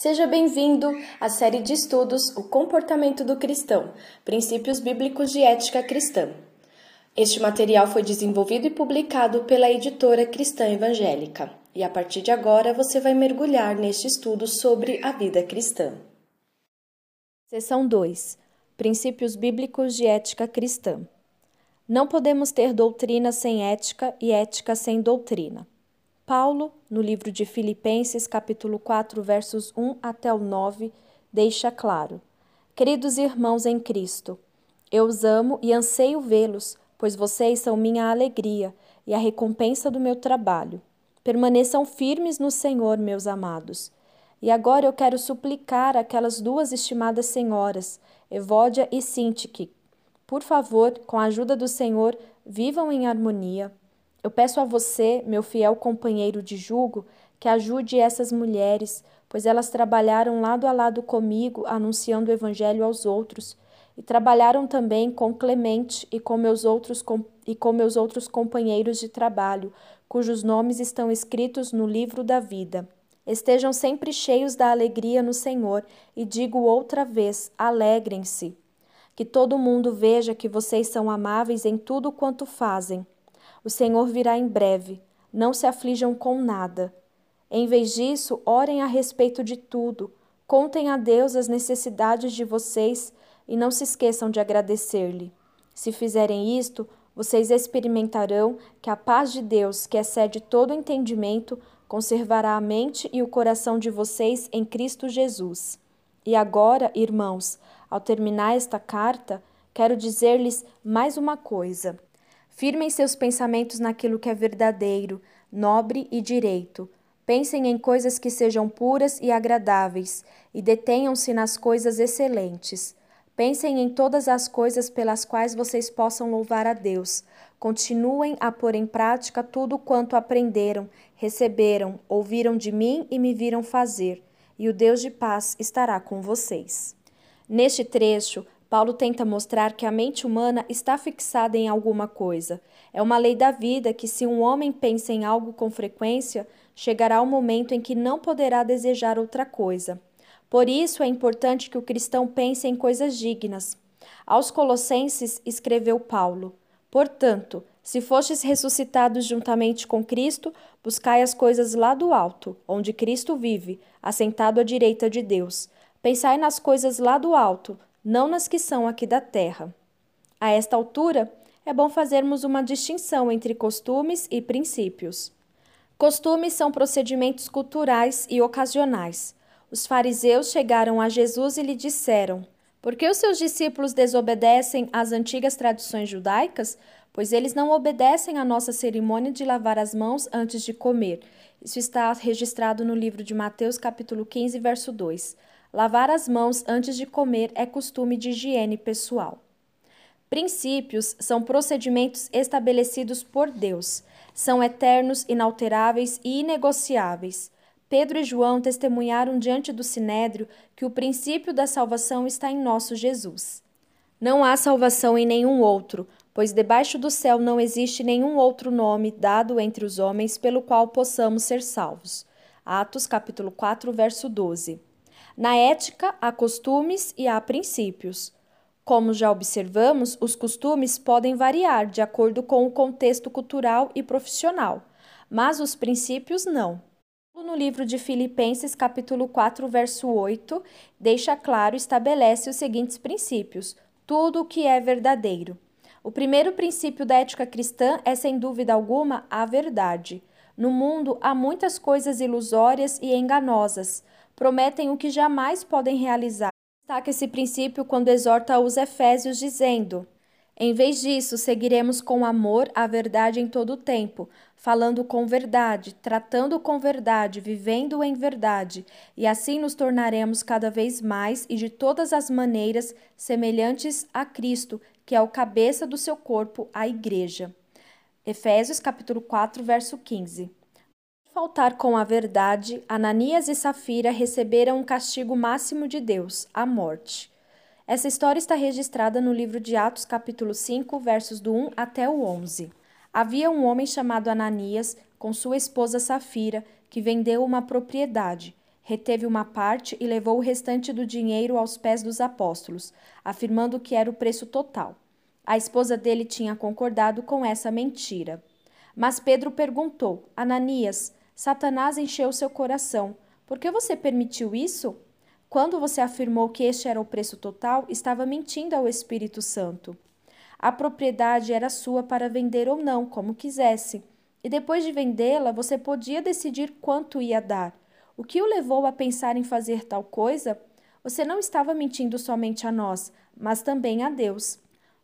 Seja bem-vindo à série de estudos O Comportamento do Cristão Princípios Bíblicos de Ética Cristã. Este material foi desenvolvido e publicado pela editora Cristã Evangélica, e a partir de agora você vai mergulhar neste estudo sobre a vida cristã. Seção 2 Princípios Bíblicos de Ética Cristã. Não podemos ter doutrina sem ética e ética sem doutrina. Paulo, no livro de Filipenses, capítulo 4, versos 1 até o 9, deixa claro: Queridos irmãos em Cristo, eu os amo e anseio vê-los, pois vocês são minha alegria e a recompensa do meu trabalho. Permaneçam firmes no Senhor, meus amados. E agora eu quero suplicar aquelas duas estimadas senhoras, Evódia e Sintique, por favor, com a ajuda do Senhor, vivam em harmonia eu peço a você, meu fiel companheiro de julgo, que ajude essas mulheres, pois elas trabalharam lado a lado comigo, anunciando o Evangelho aos outros, e trabalharam também com Clemente e com meus outros, e com meus outros companheiros de trabalho, cujos nomes estão escritos no livro da vida. Estejam sempre cheios da alegria no Senhor, e digo outra vez: alegrem-se. Que todo mundo veja que vocês são amáveis em tudo quanto fazem. O Senhor virá em breve. Não se aflijam com nada. Em vez disso, orem a respeito de tudo. Contem a Deus as necessidades de vocês e não se esqueçam de agradecer-lhe. Se fizerem isto, vocês experimentarão que a paz de Deus, que excede todo entendimento, conservará a mente e o coração de vocês em Cristo Jesus. E agora, irmãos, ao terminar esta carta, quero dizer-lhes mais uma coisa. Firmem seus pensamentos naquilo que é verdadeiro, nobre e direito. Pensem em coisas que sejam puras e agradáveis, e detenham-se nas coisas excelentes. Pensem em todas as coisas pelas quais vocês possam louvar a Deus. Continuem a pôr em prática tudo quanto aprenderam, receberam, ouviram de mim e me viram fazer, e o Deus de paz estará com vocês. Neste trecho, Paulo tenta mostrar que a mente humana está fixada em alguma coisa. É uma lei da vida que, se um homem pensa em algo com frequência, chegará o um momento em que não poderá desejar outra coisa. Por isso é importante que o cristão pense em coisas dignas. Aos Colossenses escreveu Paulo: Portanto, se fostes ressuscitados juntamente com Cristo, buscai as coisas lá do alto, onde Cristo vive, assentado à direita de Deus. Pensai nas coisas lá do alto, não nas que são aqui da terra. A esta altura, é bom fazermos uma distinção entre costumes e princípios. Costumes são procedimentos culturais e ocasionais. Os fariseus chegaram a Jesus e lhe disseram: Por que os seus discípulos desobedecem às antigas tradições judaicas? Pois eles não obedecem à nossa cerimônia de lavar as mãos antes de comer. Isso está registrado no livro de Mateus, capítulo 15, verso 2. Lavar as mãos antes de comer é costume de higiene pessoal. Princípios são procedimentos estabelecidos por Deus. São eternos, inalteráveis e inegociáveis. Pedro e João testemunharam diante do sinédrio que o princípio da salvação está em nosso Jesus. Não há salvação em nenhum outro, pois debaixo do céu não existe nenhum outro nome dado entre os homens pelo qual possamos ser salvos. Atos capítulo 4, verso 12. Na ética, há costumes e há princípios. Como já observamos, os costumes podem variar de acordo com o contexto cultural e profissional, mas os princípios não. No livro de Filipenses, capítulo 4, verso 8, deixa claro e estabelece os seguintes princípios: tudo o que é verdadeiro. O primeiro princípio da ética cristã é, sem dúvida alguma, a verdade. No mundo há muitas coisas ilusórias e enganosas, prometem o que jamais podem realizar. Destaca esse princípio quando exorta os Efésios, dizendo: Em vez disso, seguiremos com amor a verdade em todo o tempo, falando com verdade, tratando com verdade, vivendo em verdade, e assim nos tornaremos cada vez mais e de todas as maneiras semelhantes a Cristo, que é o cabeça do seu corpo, a Igreja. Efésios capítulo 4, verso 15 faltar com a verdade, Ananias e Safira receberam um castigo máximo de Deus, a morte. Essa história está registrada no livro de Atos, capítulo 5, versos do 1 até o 11. Havia um homem chamado Ananias, com sua esposa Safira, que vendeu uma propriedade. reteve uma parte e levou o restante do dinheiro aos pés dos apóstolos, afirmando que era o preço total. A esposa dele tinha concordado com essa mentira. Mas Pedro perguntou: Ananias, Satanás encheu seu coração. Por que você permitiu isso? Quando você afirmou que este era o preço total, estava mentindo ao Espírito Santo. A propriedade era sua para vender ou não, como quisesse. E depois de vendê-la, você podia decidir quanto ia dar. O que o levou a pensar em fazer tal coisa? Você não estava mentindo somente a nós, mas também a Deus.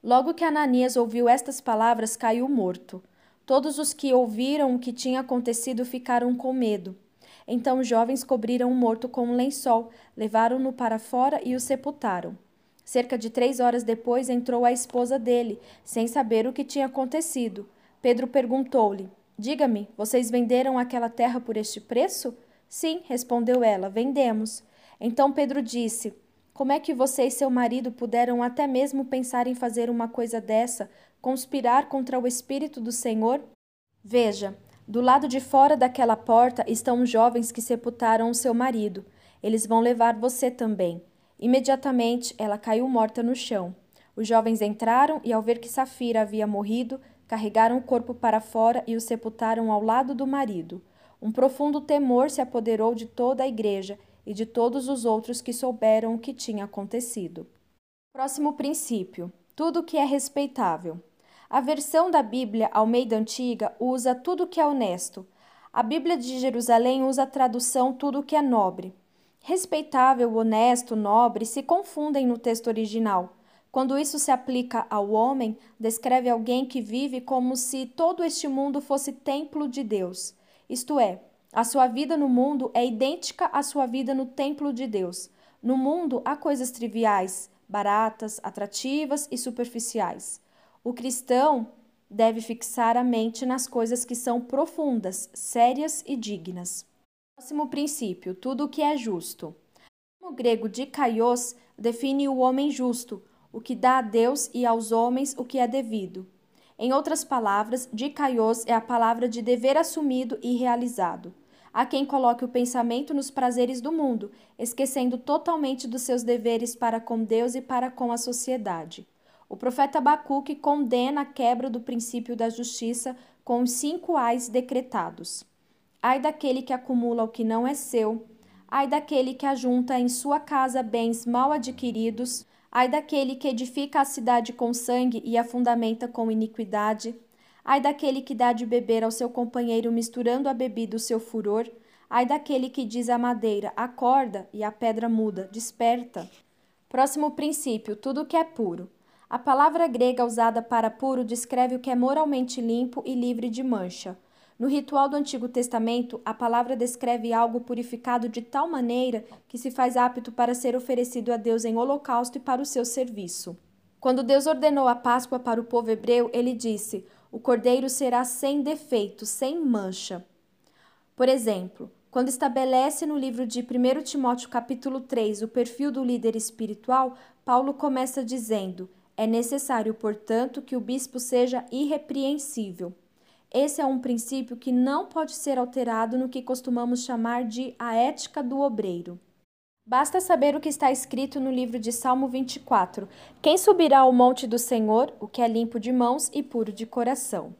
Logo que Ananias ouviu estas palavras, caiu morto. Todos os que ouviram o que tinha acontecido ficaram com medo. Então os jovens cobriram o morto com um lençol, levaram-no para fora e o sepultaram. Cerca de três horas depois entrou a esposa dele, sem saber o que tinha acontecido. Pedro perguntou-lhe: Diga-me, vocês venderam aquela terra por este preço? Sim, respondeu ela, vendemos. Então Pedro disse: Como é que você e seu marido puderam até mesmo pensar em fazer uma coisa dessa, conspirar contra o Espírito do Senhor? Veja, do lado de fora daquela porta estão os jovens que sepultaram o seu marido. Eles vão levar você também. Imediatamente ela caiu morta no chão. Os jovens entraram e, ao ver que Safira havia morrido, carregaram o corpo para fora e o sepultaram ao lado do marido. Um profundo temor se apoderou de toda a igreja e de todos os outros que souberam o que tinha acontecido. Próximo princípio: tudo que é respeitável. A versão da Bíblia Almeida Antiga usa tudo que é honesto. A Bíblia de Jerusalém usa a tradução tudo que é nobre. Respeitável, honesto, nobre se confundem no texto original. Quando isso se aplica ao homem, descreve alguém que vive como se todo este mundo fosse templo de Deus. Isto é, a sua vida no mundo é idêntica à sua vida no templo de Deus. No mundo há coisas triviais, baratas, atrativas e superficiais. O cristão deve fixar a mente nas coisas que são profundas, sérias e dignas. Próximo princípio: tudo o que é justo. O grego dikaios define o homem justo, o que dá a Deus e aos homens o que é devido. Em outras palavras, dikaios é a palavra de dever assumido e realizado. Há quem coloque o pensamento nos prazeres do mundo, esquecendo totalmente dos seus deveres para com Deus e para com a sociedade. O profeta Abacuque condena a quebra do princípio da justiça com os cinco ais decretados. Ai daquele que acumula o que não é seu, ai daquele que ajunta em sua casa bens mal adquiridos, ai daquele que edifica a cidade com sangue e a fundamenta com iniquidade, ai daquele que dá de beber ao seu companheiro misturando a bebida o seu furor, ai daquele que diz à madeira, acorda, e a pedra muda, desperta. Próximo princípio, tudo que é puro. A palavra grega usada para puro descreve o que é moralmente limpo e livre de mancha. No ritual do Antigo Testamento, a palavra descreve algo purificado de tal maneira que se faz apto para ser oferecido a Deus em holocausto e para o seu serviço. Quando Deus ordenou a Páscoa para o povo hebreu, ele disse: O cordeiro será sem defeito, sem mancha. Por exemplo, quando estabelece no livro de 1 Timóteo capítulo 3 o perfil do líder espiritual, Paulo começa dizendo: é necessário, portanto, que o bispo seja irrepreensível. Esse é um princípio que não pode ser alterado no que costumamos chamar de a ética do obreiro. Basta saber o que está escrito no livro de Salmo 24: Quem subirá ao monte do Senhor, o que é limpo de mãos e puro de coração.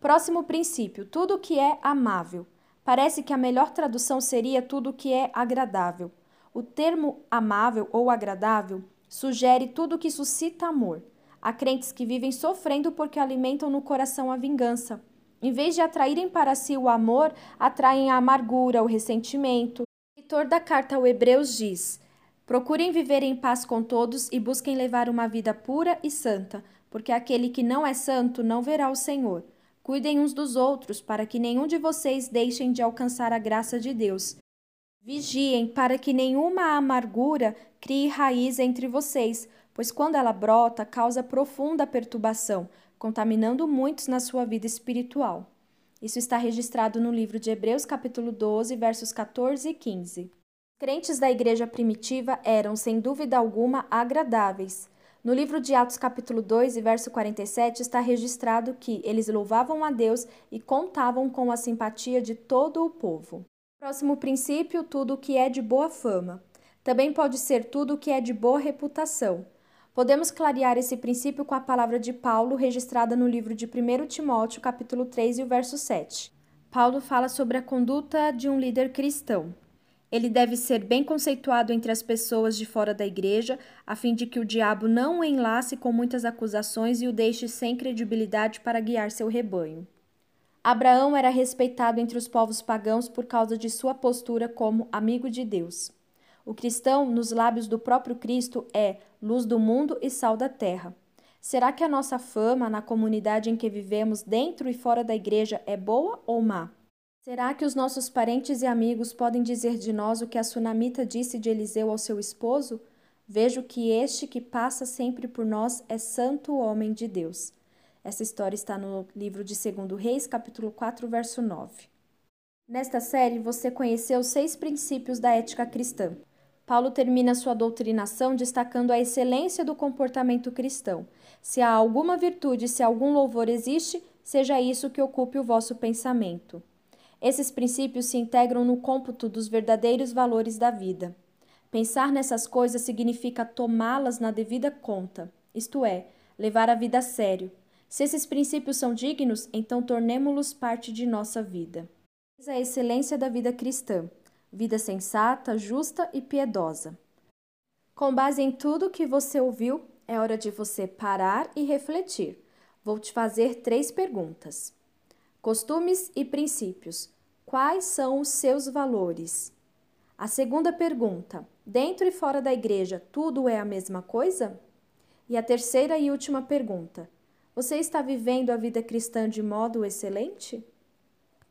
Próximo princípio: tudo o que é amável. Parece que a melhor tradução seria tudo o que é agradável. O termo amável ou agradável sugere tudo que suscita amor. Há crentes que vivem sofrendo porque alimentam no coração a vingança. Em vez de atraírem para si o amor, atraem a amargura, o ressentimento. O leitor da carta ao Hebreus diz: Procurem viver em paz com todos e busquem levar uma vida pura e santa, porque aquele que não é santo não verá o Senhor. Cuidem uns dos outros, para que nenhum de vocês deixem de alcançar a graça de Deus. Vigiem para que nenhuma amargura crie raiz entre vocês, pois quando ela brota, causa profunda perturbação, contaminando muitos na sua vida espiritual. Isso está registrado no livro de Hebreus, capítulo 12, versos 14 e 15. Crentes da igreja primitiva eram, sem dúvida alguma, agradáveis. No livro de Atos, capítulo 2 e verso 47, está registrado que eles louvavam a Deus e contavam com a simpatia de todo o povo. Próximo princípio: tudo o que é de boa fama. Também pode ser tudo o que é de boa reputação. Podemos clarear esse princípio com a palavra de Paulo registrada no livro de 1 Timóteo, capítulo 3 e o verso 7. Paulo fala sobre a conduta de um líder cristão. Ele deve ser bem conceituado entre as pessoas de fora da igreja, a fim de que o diabo não o enlace com muitas acusações e o deixe sem credibilidade para guiar seu rebanho. Abraão era respeitado entre os povos pagãos por causa de sua postura como amigo de Deus. O cristão, nos lábios do próprio Cristo, é luz do mundo e sal da terra. Será que a nossa fama na comunidade em que vivemos, dentro e fora da igreja, é boa ou má? Será que os nossos parentes e amigos podem dizer de nós o que a sunamita disse de Eliseu ao seu esposo? Vejo que este que passa sempre por nós é santo homem de Deus. Essa história está no livro de 2 Reis, capítulo 4, verso 9. Nesta série, você conheceu seis princípios da ética cristã. Paulo termina sua doutrinação destacando a excelência do comportamento cristão. Se há alguma virtude, se algum louvor existe, seja isso que ocupe o vosso pensamento. Esses princípios se integram no cômputo dos verdadeiros valores da vida. Pensar nessas coisas significa tomá-las na devida conta, isto é, levar a vida a sério. Se esses princípios são dignos, então tornemo-los parte de nossa vida. Eis a excelência da vida cristã, vida sensata, justa e piedosa. Com base em tudo que você ouviu, é hora de você parar e refletir. Vou te fazer três perguntas. Costumes e princípios. Quais são os seus valores? A segunda pergunta: dentro e fora da igreja, tudo é a mesma coisa? E a terceira e última pergunta: você está vivendo a vida cristã de modo excelente?